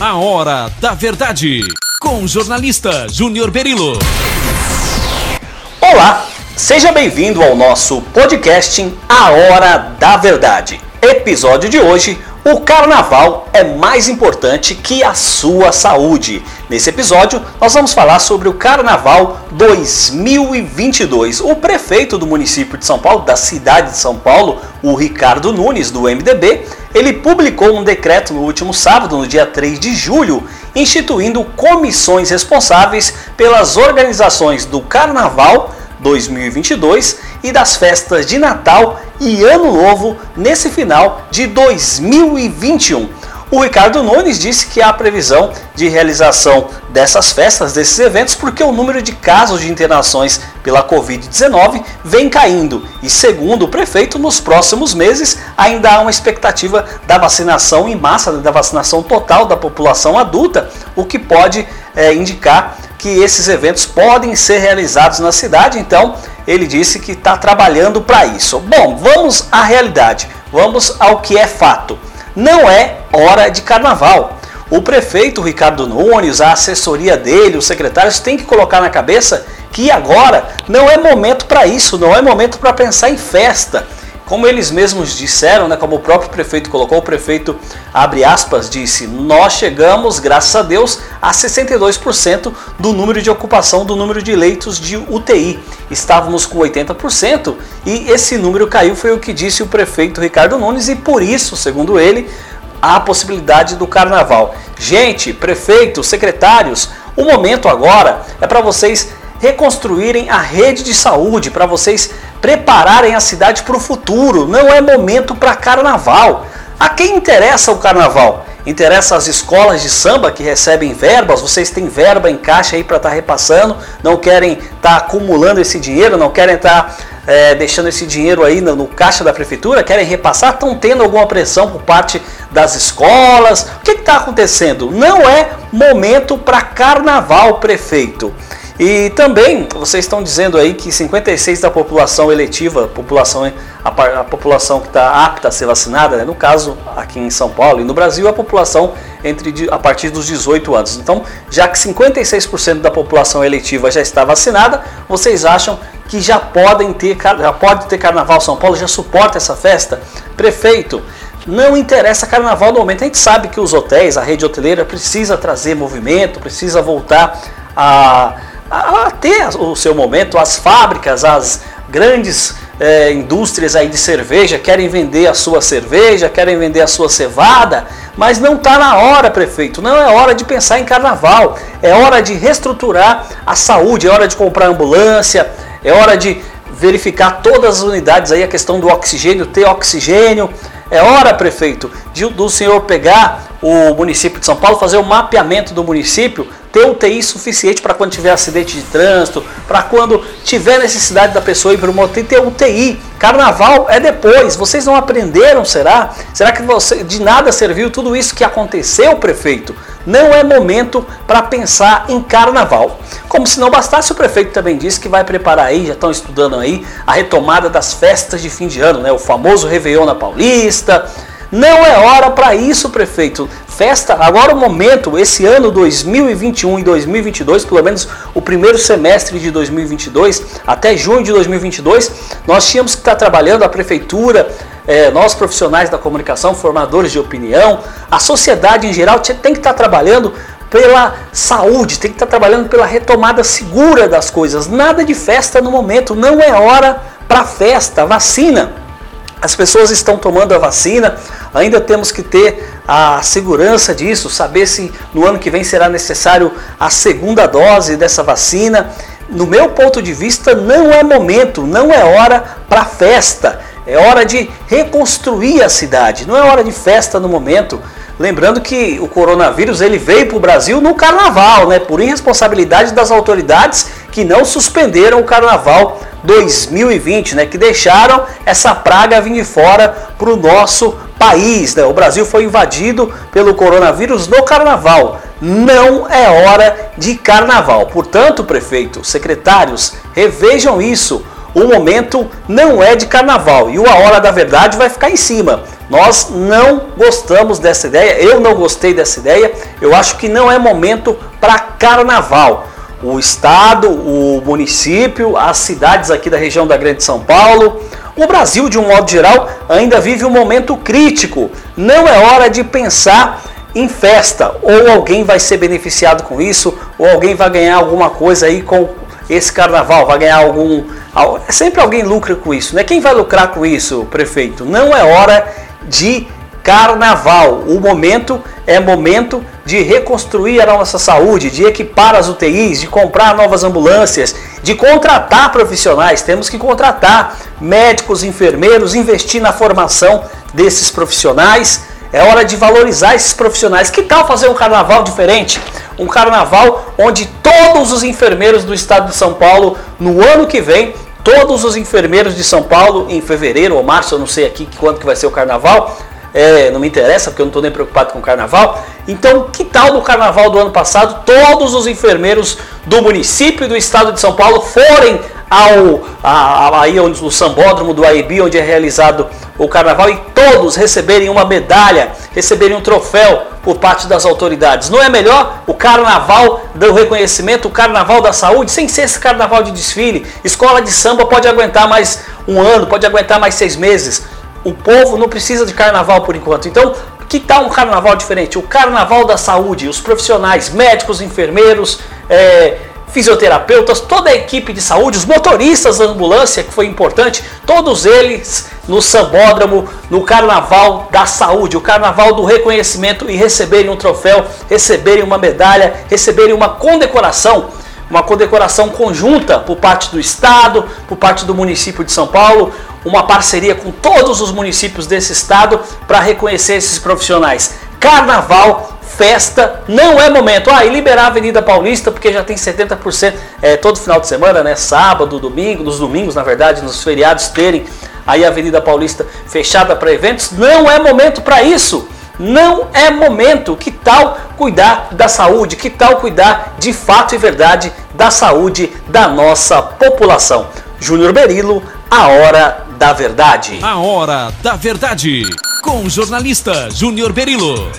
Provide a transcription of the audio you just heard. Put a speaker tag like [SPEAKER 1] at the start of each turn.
[SPEAKER 1] A Hora da Verdade, com o jornalista Júnior Berilo.
[SPEAKER 2] Olá, seja bem-vindo ao nosso podcast A Hora da Verdade. Episódio de hoje: o carnaval é mais importante que a sua saúde. Nesse episódio, nós vamos falar sobre o Carnaval 2022. O prefeito do município de São Paulo, da cidade de São Paulo, o Ricardo Nunes, do MDB, ele publicou um decreto no último sábado, no dia 3 de julho, instituindo comissões responsáveis pelas organizações do Carnaval 2022 e das festas de Natal e Ano Novo nesse final de 2021. O Ricardo Nunes disse que há previsão de realização dessas festas, desses eventos, porque o número de casos de internações pela Covid-19 vem caindo. E segundo o prefeito, nos próximos meses ainda há uma expectativa da vacinação em massa, da vacinação total da população adulta, o que pode é, indicar que esses eventos podem ser realizados na cidade. Então, ele disse que está trabalhando para isso. Bom, vamos à realidade, vamos ao que é fato. Não é hora de carnaval. O prefeito Ricardo Nunes, a assessoria dele, os secretários têm que colocar na cabeça que agora não é momento para isso, não é momento para pensar em festa. Como eles mesmos disseram, né, como o próprio prefeito colocou, o prefeito, abre aspas, disse: Nós chegamos, graças a Deus, a 62% do número de ocupação do número de leitos de UTI. Estávamos com 80% e esse número caiu, foi o que disse o prefeito Ricardo Nunes, e por isso, segundo ele, a possibilidade do carnaval. Gente, prefeitos, secretários, o momento agora é para vocês reconstruírem a rede de saúde, para vocês prepararem a cidade para o futuro. Não é momento para carnaval. A quem interessa o carnaval? Interessa as escolas de samba que recebem verbas, vocês têm verba em caixa aí para estar tá repassando, não querem estar tá acumulando esse dinheiro, não querem estar tá, é, deixando esse dinheiro aí no, no, caixa da prefeitura, querem repassar, estão tendo alguma pressão por parte das escolas. O que está acontecendo? Não é momento para carnaval, prefeito. E também vocês estão dizendo aí que 56 da população eletiva, população, a, a população que está apta a ser vacinada, né? no caso aqui em São Paulo e no Brasil, a população entre a partir dos 18 anos. Então, já que 56% da população eletiva já está vacinada, vocês acham que já podem ter, já pode ter carnaval São Paulo, já suporta essa festa? Prefeito, não interessa carnaval no momento. A gente sabe que os hotéis, a rede hoteleira precisa trazer movimento, precisa voltar a a, ter o seu momento. As fábricas, as grandes é, indústrias aí de cerveja querem vender a sua cerveja, querem vender a sua cevada, mas não está na hora, prefeito. Não é hora de pensar em carnaval. É hora de reestruturar a saúde, é hora de comprar ambulância, é hora de verificar todas as unidades aí, a questão do oxigênio, ter oxigênio. É hora, prefeito, de, do senhor pegar o município de São Paulo, fazer o mapeamento do município, ter UTI suficiente para quando tiver acidente de trânsito, para quando tiver necessidade da pessoa ir para o motel, ter UTI. Carnaval é depois. Vocês não aprenderam, será? Será que você, de nada serviu tudo isso que aconteceu, prefeito? Não é momento para pensar em carnaval. Como se não bastasse, o prefeito também disse que vai preparar aí, já estão estudando aí, a retomada das festas de fim de ano, né? O famoso Réveillon na Paulista não é hora para isso, prefeito. Festa, agora o momento, esse ano 2021 e 2022, pelo menos o primeiro semestre de 2022, até junho de 2022, nós tínhamos que estar trabalhando, a prefeitura, é, nós profissionais da comunicação, formadores de opinião, a sociedade em geral tem que estar trabalhando pela saúde, tem que estar trabalhando pela retomada segura das coisas. Nada de festa no momento, não é hora para festa, vacina. As pessoas estão tomando a vacina, ainda temos que ter a segurança disso, saber se no ano que vem será necessário a segunda dose dessa vacina. No meu ponto de vista, não é momento, não é hora para festa. É hora de reconstruir a cidade, não é hora de festa no momento. Lembrando que o coronavírus ele veio para o Brasil no carnaval, né? Por irresponsabilidade das autoridades que não suspenderam o carnaval 2020, né? Que deixaram essa praga vir de fora para o nosso país. Né? O Brasil foi invadido pelo coronavírus no carnaval. Não é hora de carnaval. Portanto, prefeito, secretários, revejam isso. O momento não é de carnaval e o A Hora da Verdade vai ficar em cima. Nós não gostamos dessa ideia, eu não gostei dessa ideia, eu acho que não é momento para carnaval. O estado, o município, as cidades aqui da região da Grande São Paulo, o Brasil de um modo geral ainda vive um momento crítico. Não é hora de pensar em festa, ou alguém vai ser beneficiado com isso, ou alguém vai ganhar alguma coisa aí com esse carnaval, vai ganhar algum. Sempre alguém lucra com isso, né? Quem vai lucrar com isso, prefeito? Não é hora de carnaval. O momento é momento de reconstruir a nossa saúde, de equipar as UTIs, de comprar novas ambulâncias, de contratar profissionais. Temos que contratar médicos, enfermeiros, investir na formação desses profissionais. É hora de valorizar esses profissionais. Que tal fazer um carnaval diferente? Um carnaval onde todos os enfermeiros do estado de São Paulo, no ano que vem, todos os enfermeiros de São Paulo, em fevereiro ou março, eu não sei aqui quando que vai ser o carnaval, é, não me interessa porque eu não estou nem preocupado com o carnaval. Então, que tal no carnaval do ano passado todos os enfermeiros do município e do estado de São Paulo forem ao a, aí onde, no sambódromo do AIB, onde é realizado o carnaval, e todos receberem uma medalha, receberem um troféu por parte das autoridades. Não é melhor o carnaval do reconhecimento, o carnaval da saúde, sem ser esse carnaval de desfile? Escola de samba pode aguentar mais um ano, pode aguentar mais seis meses. O povo não precisa de carnaval por enquanto. Então, que tal um carnaval diferente? O carnaval da saúde, os profissionais, médicos, enfermeiros, é, fisioterapeutas, toda a equipe de saúde, os motoristas da ambulância, que foi importante, todos eles no sambódromo, no carnaval da saúde, o carnaval do reconhecimento e receberem um troféu, receberem uma medalha, receberem uma condecoração uma condecoração conjunta por parte do Estado, por parte do município de São Paulo, uma parceria com todos os municípios desse estado para reconhecer esses profissionais. Carnaval, festa, não é momento. Ah, e liberar a Avenida Paulista, porque já tem 70% é, todo final de semana, né? Sábado, domingo, nos domingos, na verdade, nos feriados, terem aí a Avenida Paulista fechada para eventos. Não é momento para isso. Não é momento. Que tal cuidar da saúde? Que tal cuidar de fato e verdade da saúde da nossa população? Júnior Berilo, a hora da verdade.
[SPEAKER 1] A hora da verdade. Com o jornalista Júnior Berilo.